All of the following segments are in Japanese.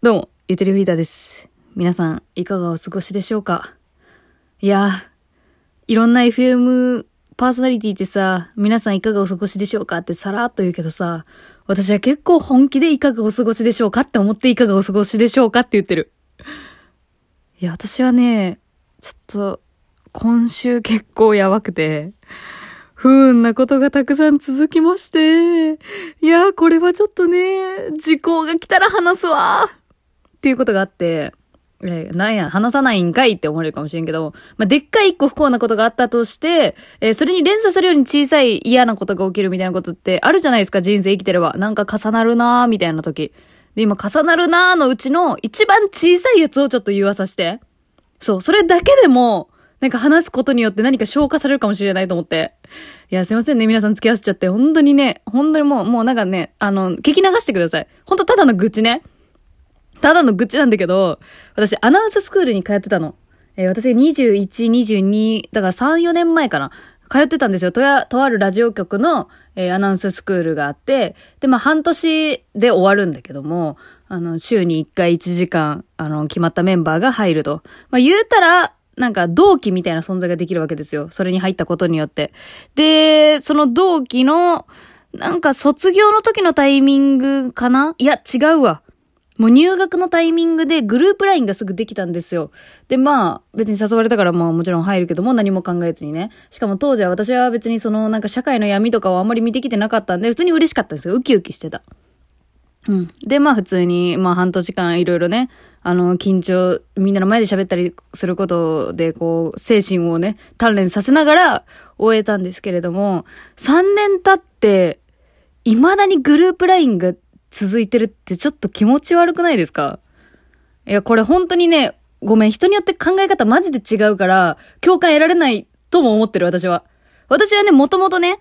どうも、ゆとりフリーターです。皆さん、いかがお過ごしでしょうか？いや、いろんな FM パーソナリティってさ、皆さんいかがお過ごしでしょうか？ってさらっと言うけどさ、私は結構本気でいかがお過ごしでしょうか？って思っていかがお過ごしでしょうか？って言ってる。いや、私はね、ちょっと、今週結構やばくて、不運なことがたくさん続きまして、いやー、これはちょっとね、時効が来たら話すわ。ていうことがあって、えーなんや、話さないんかいって思われるかもしれんけど、まあ、でっかい一個不幸なことがあったとして、えーそれに連鎖するように小さい嫌なことが起きるみたいなことってあるじゃないですか、人生生きてれば。なんか重なるなーみたいな時。で、今重なるなーのうちの一番小さいやつをちょっと言わさせて。そう、それだけでも、なんか話すことによって何か消化されるかもしれないと思って。いや、すいませんね。皆さん付き合わせちゃって。本当にね、本当にもう、もうなんかね、あの、聞き流してください。本当ただの愚痴ね。ただの愚痴なんだけど、私、アナウンススクールに通ってたの。えー私が21、22、だから3、4年前かな。通ってたんですよ。とや、とあるラジオ局の、えーアナウンススクールがあって、で、まあ、半年で終わるんだけども、あの、週に1回1時間、あの、決まったメンバーが入ると。まあ、言うたら、なんか同期みたいな存在ができるわけですよ。それに入ったことによって。で、その同期の、なんか卒業の時のタイミングかな？いや、違うわ。もう入学のタイミングでグループラインがすぐできたんですよ。で、まあ、別に誘われたからまあもちろん入るけども何も考えずにね。しかも当時は私は別にそのなんか社会の闇とかをあんまり見てきてなかったんで、普通に嬉しかったんですよ。ウキウキしてた。うん。で、まあ普通に、まあ半年間いろいろね、あの、緊張、みんなの前で喋ったりすることで、こう、精神をね、鍛錬させながら終えたんですけれども、3年経って、未だにグループラインが続いてるってちょっと気持ち悪くないですか？いや、これ本当にね、ごめん、人によって考え方マジで違うから、共感得られないとも思ってる、私は。私はね、もともとね、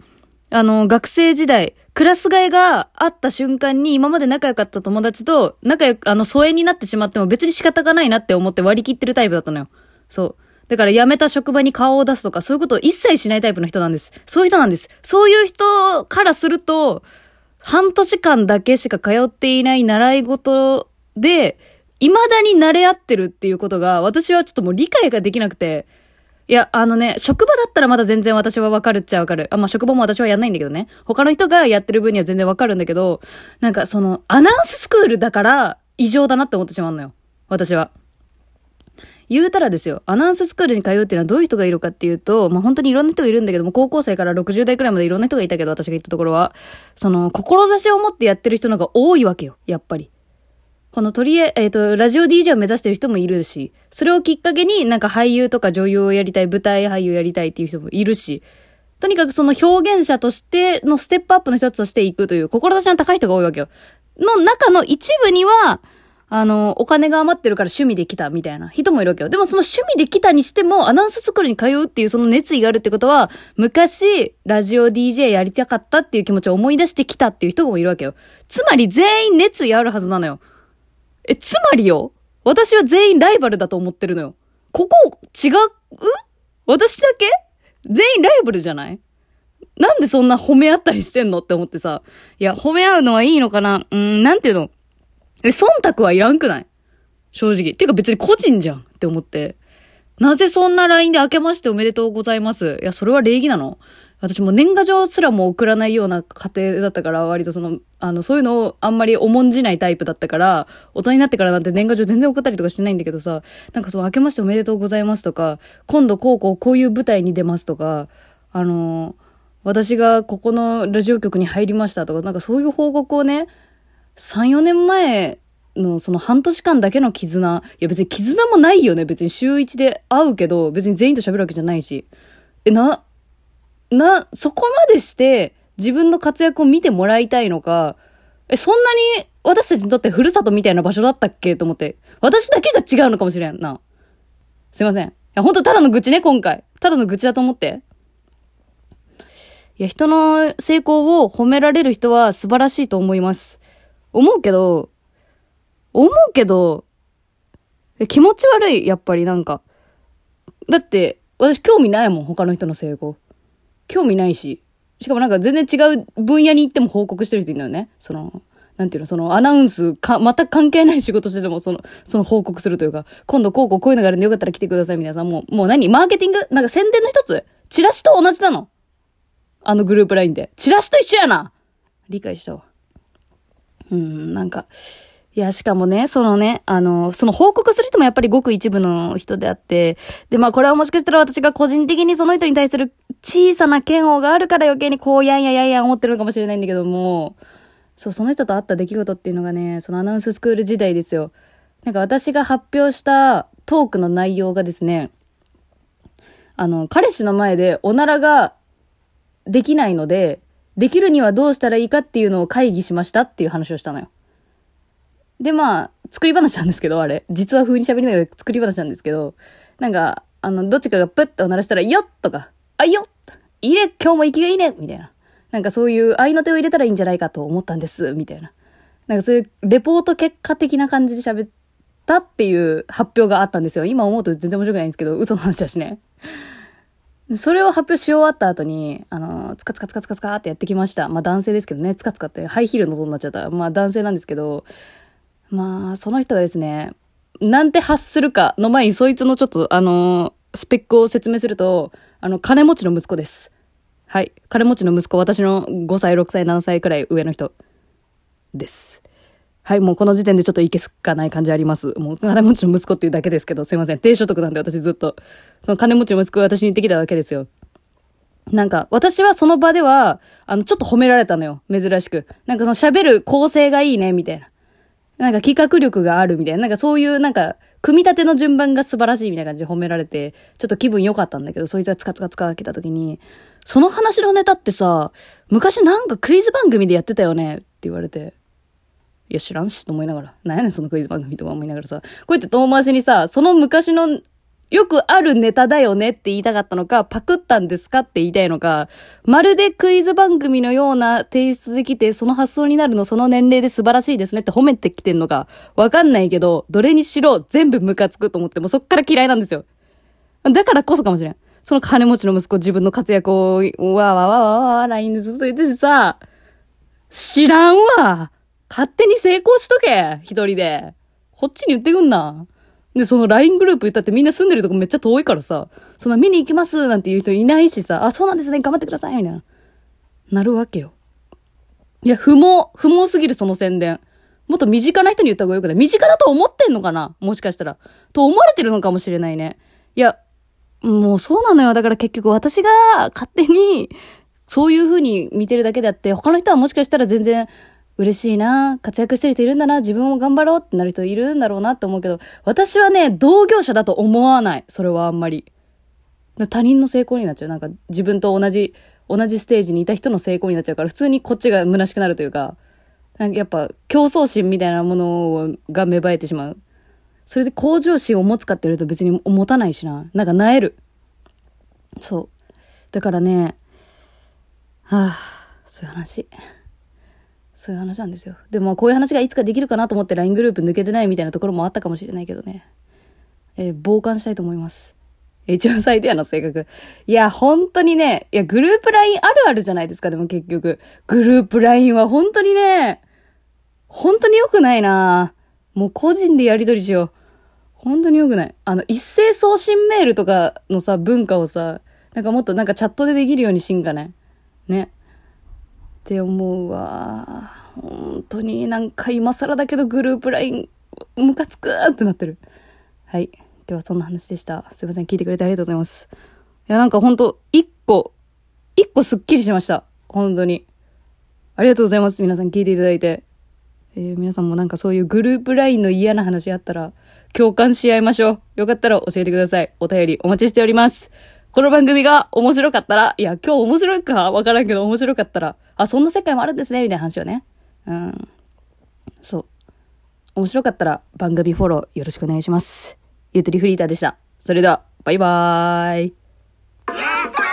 あの、学生時代、クラス替えがあった瞬間に今まで仲良かった友達と仲良く、あの、疎遠になってしまっても別に仕方がないなって思って割り切ってるタイプだったのよ。そう。だから辞めた職場に顔を出すとかそういうことを一切しないタイプの人なんです。そういう人なんです。そういう人からすると、半年間だけしか通っていない習い事で、未だに慣れ合ってるっていうことが私はちょっともう理解ができなくて、いや、あのね、職場だったらまだ全然私はわかるっちゃわかる。あ、まあ、職場も私はやんないんだけどね。他の人がやってる分には全然わかるんだけど、なんかその、アナウンススクールだから異常だなって思ってしまうのよ。私は。言うたらですよ、アナウンススクールに通うっていうのはどういう人がいるかっていうと、まあ、本当にいろんな人がいるんだけども、高校生から60代くらいまでいろんな人がいたけど、私が行ったところは、その、志を持ってやってる人の方が多いわけよ、やっぱり。このとりえ、えっ、と、ラジオ DJ を目指してる人もいるし、それをきっかけになんか俳優とか女優をやりたい、舞台俳優やりたいっていう人もいるし、とにかくその表現者としてのステップアップの一つとしていくという、志の高い人が多いわけよ。の中の一部には、あの、お金が余ってるから趣味で来たみたいな人もいるわけよ。でもその趣味で来たにしても、アナウンススクールに通うっていうその熱意があるってことは、昔、ラジオ DJ やりたかったっていう気持ちを思い出してきたっていう人もいるわけよ。つまり全員熱意あるはずなのよ。え、つまりよ私は全員ライバルだと思ってるのよ。ここ、違う？私だけ？全員ライバルじゃない？なんでそんな褒め合ったりしてんのって思ってさ。いや、褒め合うのはいいのかな？うーん、なんていうの？え、忖度はいらんくない？正直。てか別に個人じゃんって思って。なぜそんな LINE で明けましておめでとうございます？いや、それは礼儀なの私も年賀状すらも送らないような家庭だったから、割とその、あの、そういうのをあんまり重んじないタイプだったから、大人になってからなんて年賀状全然送ったりとかしてないんだけどさ、なんかその、明けましておめでとうございますとか、今度こうこうこういう舞台に出ますとか、あの私がここのラジオ局に入りましたとか、なんかそういう報告をね、3、4年前のその半年間だけの絆。いや別に絆もないよね。別に週1で会うけど、別に全員と喋るわけじゃないし。え、な、な、そこまでして自分の活躍を見てもらいたいのか、え、そんなに私たちにとってふるさとみたいな場所だったっけと思って。私だけが違うのかもしれんな。すいません。いや、ほんとただの愚痴ね、今回。ただの愚痴だと思って。いや、人の成功を褒められる人は素晴らしいと思います。思うけど、思うけど、気持ち悪い、やっぱりなんか。だって、私興味ないもん、他の人の成功。興味ないし。しかもなんか全然違う分野に行っても報告してる人いるんだよね。その、なんていうの、そのアナウンスか、全く関係ない仕事してても、その、その報告するというか、今度こうこうこういうのがあるんでよかったら来てくださいみたいなさ、もう、もう何マーケティングなんか宣伝の一つチラシと同じなのあのグループラインで。チラシと一緒やな理解したわ。うん、なんか、いや、しかもね、そのね、あの、その報告する人もやっぱりごく一部の人であって、で、まあこれはもしかしたら私が個人的にその人に対する小さな嫌悪があるから余計にこう、やんややんやん思ってるのかもしれないんだけども、そう、その人と会った出来事っていうのがね、そのアナウンススクール時代ですよ。なんか私が発表したトークの内容がですね、あの、彼氏の前でおならができないので、できるにはどうしたらいいかっていうのを会議しましたっていう話をしたのよ。で、まあ、作り話なんですけど、あれ。実は風に喋りながら作り話なんですけど、なんか、あの、どっちかがプッとおならしたら、よっとか、あ、よっいいね今日も息がいいねみたいな。なんかそういう愛の手を入れたらいいんじゃないかと思ったんです、みたいな。なんかそういうレポート結果的な感じで喋ったっていう発表があったんですよ。今思うと全然面白くないんですけど、嘘の話だしね。それを発表し終わった後に、あの、つかつかつかつかつかってやってきました。まあ男性ですけどね、つかつかってハイヒールのぞになっちゃった。まあ男性なんですけど、まあその人がですね、なんて発するかの前にそいつのちょっと、あのスペックを説明すると、あの、金持ちの息子です。はい。金持ちの息子、私の5歳、6歳、7歳くらい上の人です。はい、もうこの時点でちょっといけすかない感じあります。もう金持ちの息子っていうだけですけど、すいません。低所得なんで私ずっと。その金持ちの息子が私に言ってきたわけですよ。なんか、私はその場では、あの、ちょっと褒められたのよ。珍しく。なんかその喋る構成がいいね、みたいな。なんか企画力があるみたいな。なんかそういうなんか、組み立ての順番が素晴らしいみたいな感じで褒められて、ちょっと気分良かったんだけど、そいつがつかつかつか開けた時に、その話のネタってさ、昔なんかクイズ番組でやってたよねって言われて、いや知らんしと思いながら、なんやねんそのクイズ番組とか思いながらさ、こうやって遠回しにさ、その昔のよくあるネタだよねって言いたかったのか、パクったんですかって言いたいのか、まるでクイズ番組のような提出できて、その発想になるのその年齢で素晴らしいですねって褒めてきてんのか、わかんないけど、どれにしろ全部ムカつくと思って、もそっから嫌いなんですよ。だからこそかもしれん。その金持ちの息子自分の活躍を、わーわわわわー LINE でずっと言っててさ、知らんわ。勝手に成功しとけ、一人で。こっちに言ってくんな。で、その LINE グループ言ったってみんな住んでるとこめっちゃ遠いからさ、そんな見に行きますなんて言う人いないしさ、あ、そうなんですね、頑張ってください、みたいな。なるわけよ。いや、不毛、不毛すぎるその宣伝。もっと身近な人に言った方がよくない？身近だと思ってんのかな？もしかしたら。と思われてるのかもしれないね。いや、もうそうなのよ。だから結局私が勝手にそういう風に見てるだけであって、他の人はもしかしたら全然嬉しいな、活躍してる人いるんだな、自分も頑張ろうってなる人いるんだろうなって思うけど、私はね、同業者だと思わない。それはあんまり。他人の成功になっちゃう。なんか自分と同じ、同じステージにいた人の成功になっちゃうから、普通にこっちが虚しくなるというか、なんかやっぱ競争心みたいなものが芽生えてしまう。それで向上心を持つかって言われると別に持たないしな。なんか萎える。そう。だからね、はあ、そういう話。そういう話なんですよ。でもこういう話がいつかできるかなと思って LINE グループ抜けてないみたいなところもあったかもしれないけどね。えー、傍観したいと思います。一番最低やな、性格。いや、本当にね、いや、グループ LINE あるあるじゃないですか、でも結局。グループ LINE は本当にね、本当に良くないなもう個人でやりとりしよう。本当に良くない。あの、一斉送信メールとかのさ、文化をさ、なんかもっとなんかチャットでできるようにしんかね。ね。って思うわ。本当になんか今更だけどグループ LINE ムカつくってなってる。はい。今日はそんな話でした。すいません。聞いてくれてありがとうございます。いや、なんかほんと、一個、一個すっきりしました。本当に。ありがとうございます。皆さん聞いていただいて。えー、皆さんもなんかそういうグループ LINE の嫌な話あったら、共感し合いましょう。よかったら教えてください。お便りお待ちしております。この番組が面白かったら、いや、今日面白いかわからんけど面白かったら、あ、そんな世界もあるんですね、みたいな話をね。うん。そう。面白かったら番組フォローよろしくお願いします。ゆとりフリーターでした。それでは、バイバーイ。